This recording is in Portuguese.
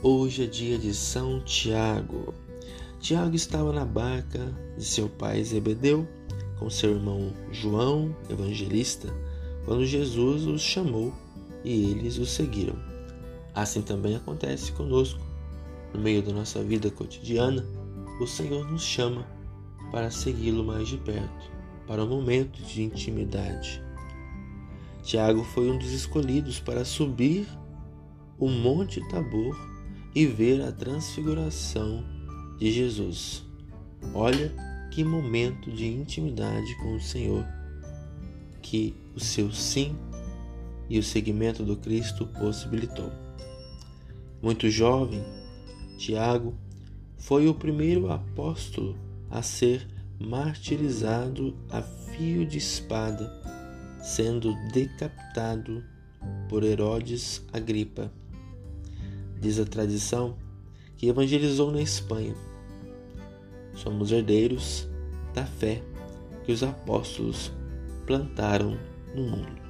Hoje é dia de São Tiago. Tiago estava na barca de seu pai Zebedeu com seu irmão João, evangelista, quando Jesus os chamou e eles o seguiram. Assim também acontece conosco. No meio da nossa vida cotidiana, o Senhor nos chama para segui-lo mais de perto, para um momento de intimidade. Tiago foi um dos escolhidos para subir o Monte Tabor e ver a transfiguração de Jesus. Olha que momento de intimidade com o Senhor que o seu sim e o seguimento do Cristo possibilitou. Muito jovem, Tiago foi o primeiro apóstolo a ser martirizado a fio de espada, sendo decapitado por Herodes Agripa diz a tradição, que evangelizou na Espanha. Somos herdeiros da fé que os apóstolos plantaram no mundo.